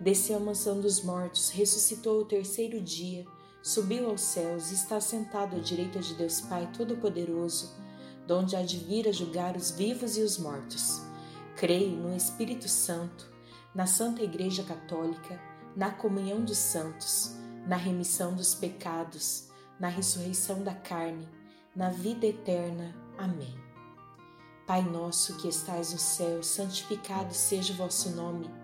desceu à mansão dos mortos, ressuscitou o terceiro dia, subiu aos céus e está sentado à direita de Deus Pai Todo-Poderoso, donde há de vir a julgar os vivos e os mortos. Creio no Espírito Santo, na Santa Igreja Católica, na comunhão dos santos, na remissão dos pecados, na ressurreição da carne, na vida eterna. Amém. Pai nosso que estais no céu, santificado seja o vosso nome.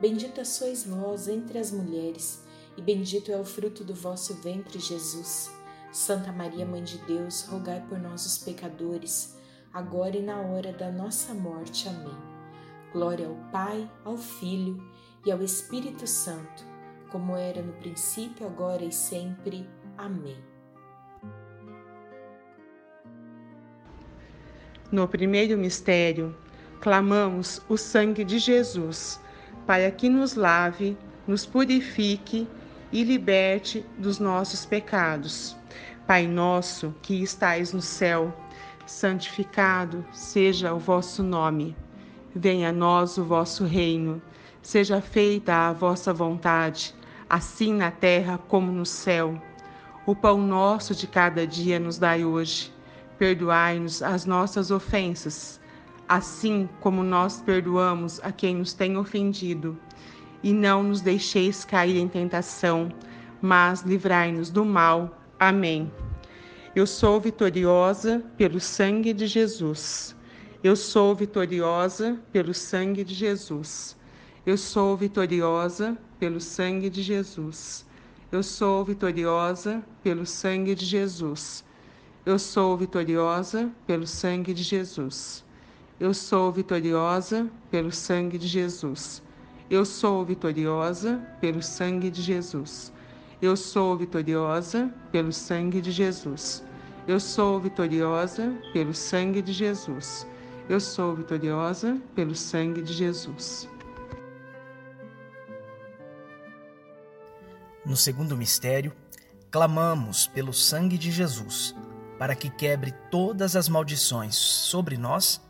Bendita sois vós entre as mulheres, e bendito é o fruto do vosso ventre, Jesus. Santa Maria, Mãe de Deus, rogai por nós, os pecadores, agora e na hora da nossa morte. Amém. Glória ao Pai, ao Filho e ao Espírito Santo, como era no princípio, agora e sempre. Amém. No primeiro mistério, clamamos o sangue de Jesus para que nos lave, nos purifique e liberte dos nossos pecados. Pai nosso que estais no céu, santificado seja o vosso nome. Venha a nós o vosso reino. Seja feita a vossa vontade, assim na terra como no céu. O pão nosso de cada dia nos dai hoje. Perdoai-nos as nossas ofensas assim como nós perdoamos a quem nos tem ofendido. E não nos deixeis cair em tentação, mas livrai-nos do mal. Amém. Eu sou vitoriosa pelo sangue de Jesus. Eu sou vitoriosa pelo sangue de Jesus. Eu sou vitoriosa pelo sangue de Jesus. Eu sou vitoriosa pelo sangue de Jesus. Eu sou vitoriosa pelo sangue de Jesus. Eu sou vitoriosa pelo sangue de Jesus. Eu sou vitoriosa pelo sangue de Jesus. Eu sou vitoriosa pelo sangue de Jesus. Eu sou vitoriosa pelo sangue de Jesus. Eu sou vitoriosa pelo sangue de Jesus. No segundo mistério, clamamos pelo sangue de Jesus, para que quebre todas as maldições sobre nós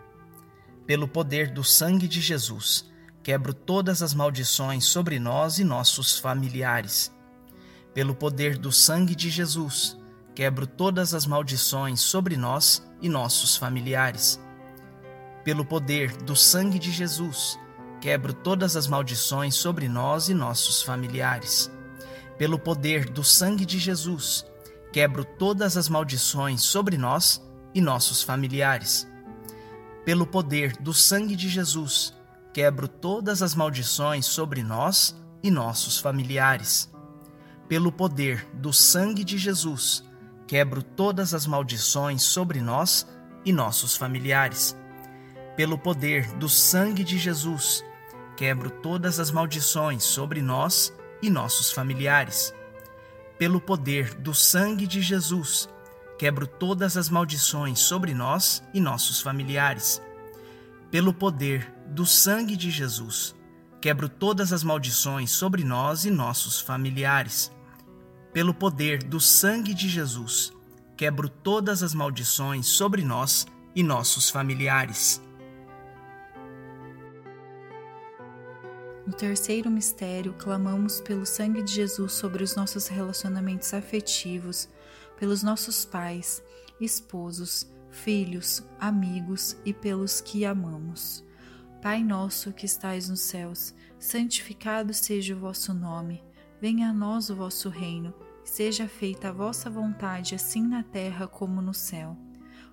pelo poder do sangue de Jesus, quebro todas as maldições sobre nós e nossos familiares. Pelo poder do sangue de Jesus, quebro todas as maldições sobre nós e nossos familiares. Pelo poder do sangue de Jesus, quebro todas as maldições sobre nós e nossos familiares. Pelo poder do sangue de Jesus, quebro todas as maldições sobre nós e nossos familiares pelo poder do sangue de Jesus, quebro todas as maldições sobre nós e nossos familiares. Pelo poder do sangue de Jesus, quebro todas as maldições sobre nós e nossos familiares. Pelo poder do sangue de Jesus, quebro todas as maldições sobre nós e nossos familiares. Pelo poder do sangue de Jesus, quebro todas as maldições sobre nós e nossos familiares. Pelo poder do sangue de Jesus, quebro todas as maldições sobre nós e nossos familiares pelo poder do sangue de Jesus, quebro todas as maldições sobre nós e nossos familiares. No terceiro mistério, clamamos pelo sangue de Jesus sobre os nossos relacionamentos afetivos, pelos nossos pais, esposos, filhos, amigos e pelos que amamos. Pai nosso que estais nos céus, santificado seja o vosso nome. Venha a nós o vosso reino, seja feita a vossa vontade, assim na terra como no céu.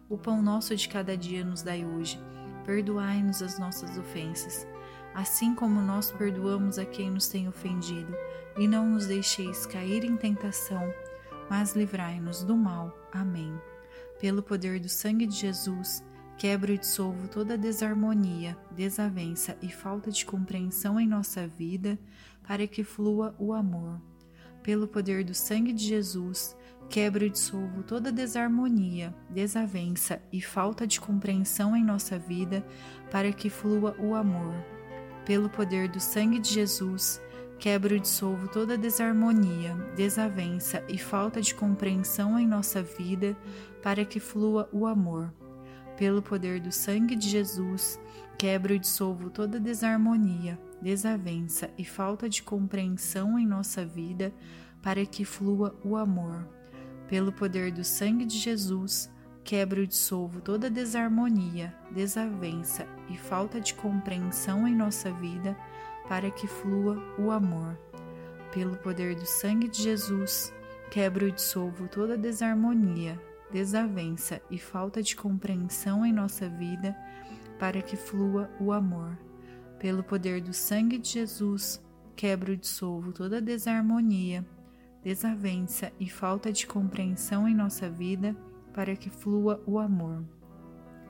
O pão nosso de cada dia nos dai hoje. Perdoai-nos as nossas ofensas, assim como nós perdoamos a quem nos tem ofendido, e não nos deixeis cair em tentação, mas livrai-nos do mal. Amém. Pelo poder do sangue de Jesus, quebro e dissolvo toda desarmonia, desavença e falta de compreensão em nossa vida para que flua o amor. Pelo poder do sangue de Jesus, quebro e dissolvo toda desarmonia, desavença e falta de compreensão em nossa vida, para que flua o amor. Pelo poder do sangue de Jesus, quebro e dissolvo toda desarmonia, desavença e falta de compreensão em nossa vida, para que flua o amor. Pelo poder do sangue de Jesus, quebro e dissolvo toda desarmonia, desavença e falta de compreensão em nossa vida para que flua o amor. Pelo poder do sangue de Jesus, quebro e dissolvo toda desarmonia, desavença e falta de compreensão em nossa vida para que flua o amor. Pelo poder do sangue de Jesus, quebro e dissolvo toda desarmonia, desavença e falta de compreensão em nossa vida para que flua o amor pelo poder do sangue de Jesus, quebro e dissolvo toda desarmonia, desavença e falta de compreensão em nossa vida para que flua o amor.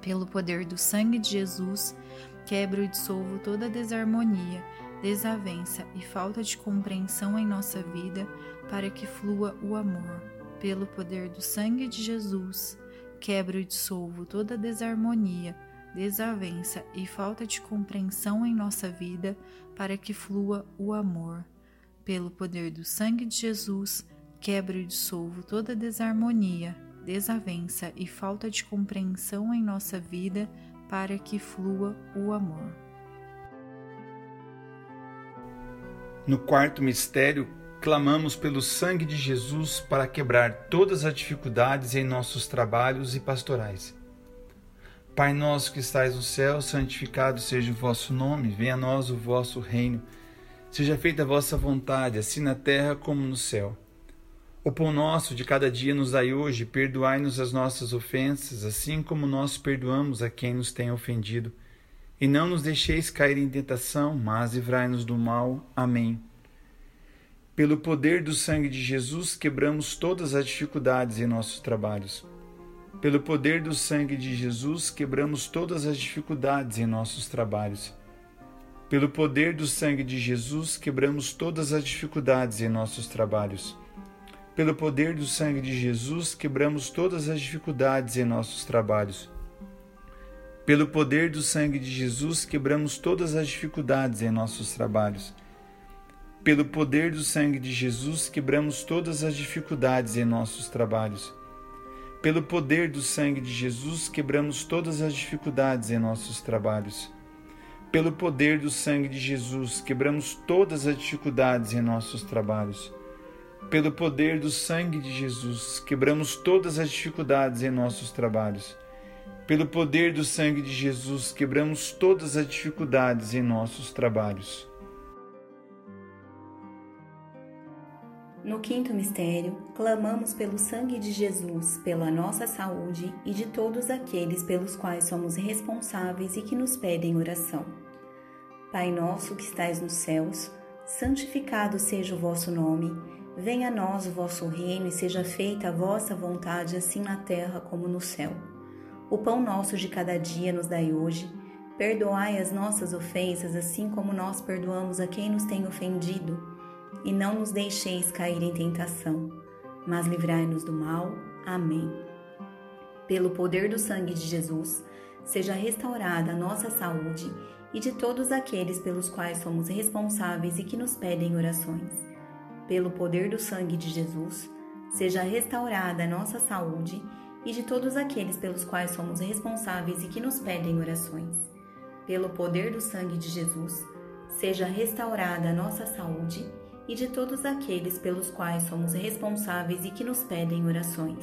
Pelo poder do sangue de Jesus, quebro e dissolvo toda desarmonia, desavença e falta de compreensão em nossa vida para que flua o amor. Pelo poder do sangue de Jesus, quebro e dissolvo toda desarmonia, desavença e falta de compreensão em nossa vida para que flua o amor. Pelo poder do sangue de Jesus, quebro e dissolvo toda desarmonia, desavença e falta de compreensão em nossa vida para que flua o amor. No quarto mistério, clamamos pelo sangue de Jesus para quebrar todas as dificuldades em nossos trabalhos e pastorais. Pai nosso que estais no céu, santificado seja o vosso nome, venha a nós o vosso reino. Seja feita a vossa vontade, assim na terra como no céu. O pão nosso de cada dia nos dai hoje, perdoai-nos as nossas ofensas, assim como nós perdoamos a quem nos tem ofendido. E não nos deixeis cair em tentação, mas livrai-nos do mal. Amém. Pelo poder do sangue de Jesus, quebramos todas as dificuldades em nossos trabalhos pelo poder do sangue de Jesus, quebramos todas as dificuldades em nossos trabalhos. Pelo poder do sangue de Jesus, quebramos todas as dificuldades em nossos trabalhos. Pelo poder do sangue de Jesus, quebramos todas as dificuldades em nossos trabalhos. Pelo poder do sangue de Jesus, quebramos todas as dificuldades em nossos trabalhos. Pelo poder do sangue de Jesus, quebramos todas as dificuldades em nossos trabalhos. Pelo poder do sangue de Jesus, quebramos todas as dificuldades em nossos trabalhos. Pelo poder do sangue de Jesus, quebramos todas as dificuldades em nossos trabalhos. Pelo poder do sangue de Jesus, quebramos todas as dificuldades em nossos trabalhos. Pelo poder do sangue de Jesus, quebramos todas as dificuldades em nossos trabalhos. No quinto mistério, clamamos pelo sangue de Jesus, pela nossa saúde e de todos aqueles pelos quais somos responsáveis e que nos pedem oração. Pai nosso que estais nos céus, santificado seja o vosso nome, Venha a nós o vosso reino e seja feita a vossa vontade, assim na terra como no céu. O pão nosso de cada dia nos dai hoje. Perdoai as nossas ofensas, assim como nós perdoamos a quem nos tem ofendido. E não nos deixeis cair em tentação, mas livrai-nos do mal. Amém. Pelo poder do sangue de Jesus, seja restaurada a nossa saúde e de todos aqueles pelos quais somos responsáveis e que nos pedem orações. Pelo poder do sangue de Jesus, seja restaurada a nossa saúde e de todos aqueles pelos quais somos responsáveis e que nos pedem orações. Pelo poder do sangue de Jesus, seja restaurada a nossa saúde e de todos aqueles pelos quais somos responsáveis e que nos pedem orações.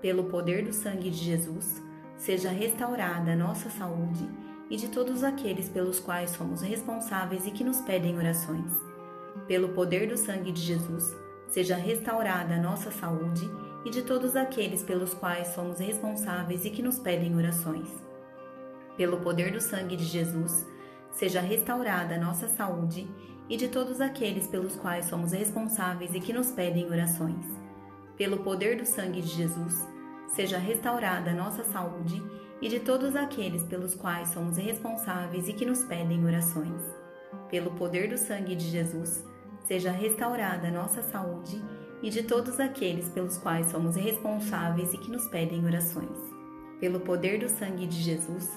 Pelo poder do sangue de Jesus, seja restaurada a nossa saúde e de todos aqueles pelos quais somos responsáveis e que nos pedem orações. Pelo poder do sangue de Jesus, seja restaurada a nossa saúde e de todos aqueles pelos quais somos responsáveis e que nos pedem orações. Pelo poder do sangue de Jesus, seja restaurada a nossa saúde e de todos aqueles pelos quais somos responsáveis e que nos pedem orações. Pelo poder do sangue de Jesus, seja restaurada a nossa saúde e de todos aqueles pelos quais somos responsáveis e que nos pedem orações. Pelo poder do sangue de Jesus, seja restaurada a nossa saúde e de todos aqueles pelos quais somos responsáveis e que nos pedem orações. Pelo poder do sangue de Jesus,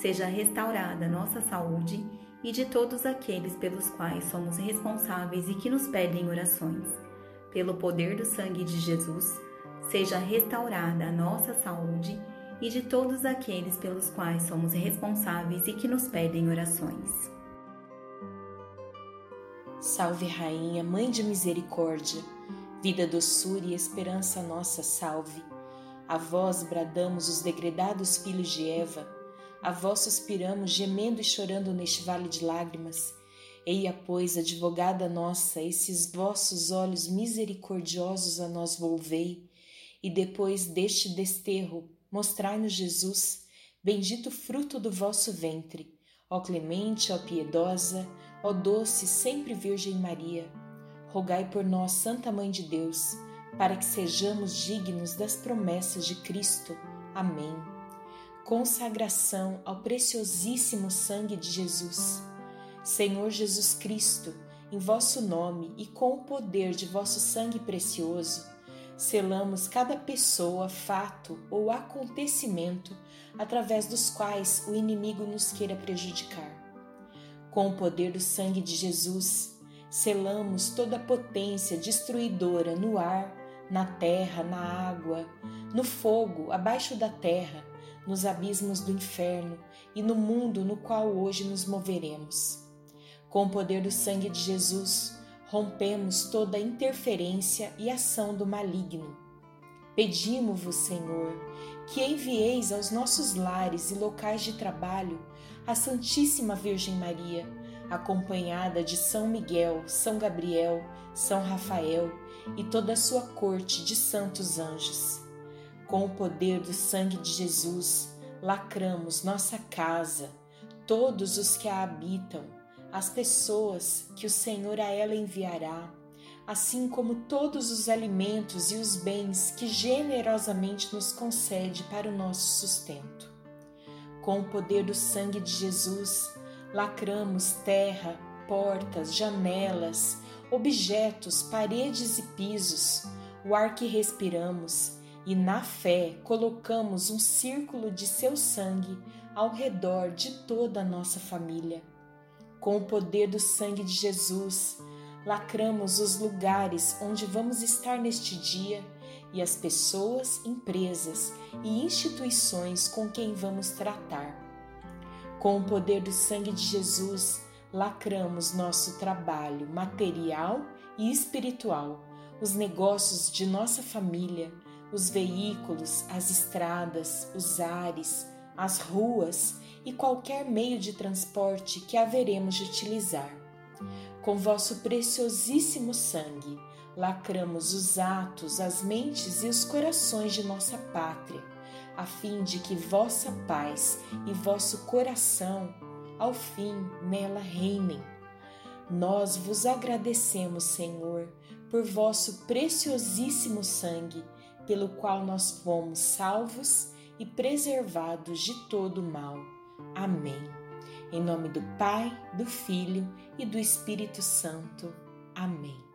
seja restaurada nossa saúde e de todos aqueles pelos quais somos responsáveis e que nos pedem orações. Pelo poder do sangue de Jesus, seja restaurada a nossa saúde e de todos aqueles pelos quais somos responsáveis e que nos pedem orações. Salve, Rainha, Mãe de Misericórdia, vida, doçura e esperança nossa, salve. A vós bradamos os degredados filhos de Eva, a vós suspiramos, gemendo e chorando neste vale de lágrimas. Eia, pois, advogada nossa, esses vossos olhos misericordiosos a nós volvei, e depois deste desterro, mostrai-nos Jesus, bendito fruto do vosso ventre. Ó clemente, ó piedosa, ó doce sempre Virgem Maria, rogai por nós, Santa Mãe de Deus, para que sejamos dignos das promessas de Cristo. Amém. Consagração ao preciosíssimo sangue de Jesus. Senhor Jesus Cristo, em vosso nome e com o poder de vosso sangue precioso, selamos cada pessoa, fato ou acontecimento através dos quais o inimigo nos queira prejudicar. Com o poder do sangue de Jesus, selamos toda a potência destruidora no ar, na terra, na água, no fogo, abaixo da terra, nos abismos do inferno e no mundo no qual hoje nos moveremos. Com o poder do sangue de Jesus, rompemos toda interferência e ação do maligno. Pedimos-vos, Senhor, que envieis aos nossos lares e locais de trabalho a Santíssima Virgem Maria, acompanhada de São Miguel, São Gabriel, São Rafael e toda a sua corte de santos anjos. Com o poder do sangue de Jesus, lacramos nossa casa, todos os que a habitam as pessoas que o Senhor a ela enviará, assim como todos os alimentos e os bens que generosamente nos concede para o nosso sustento. Com o poder do sangue de Jesus, lacramos terra, portas, janelas, objetos, paredes e pisos, o ar que respiramos, e na fé colocamos um círculo de seu sangue ao redor de toda a nossa família com o poder do sangue de Jesus, lacramos os lugares onde vamos estar neste dia e as pessoas, empresas e instituições com quem vamos tratar. Com o poder do sangue de Jesus, lacramos nosso trabalho material e espiritual, os negócios de nossa família, os veículos, as estradas, os ares, as ruas e qualquer meio de transporte que haveremos de utilizar. Com vosso preciosíssimo sangue, lacramos os atos, as mentes e os corações de nossa pátria, a fim de que vossa paz e vosso coração, ao fim, nela reinem. Nós vos agradecemos, Senhor, por vosso preciosíssimo sangue, pelo qual nós fomos salvos e preservados de todo mal. Amém. Em nome do Pai, do Filho e do Espírito Santo. Amém.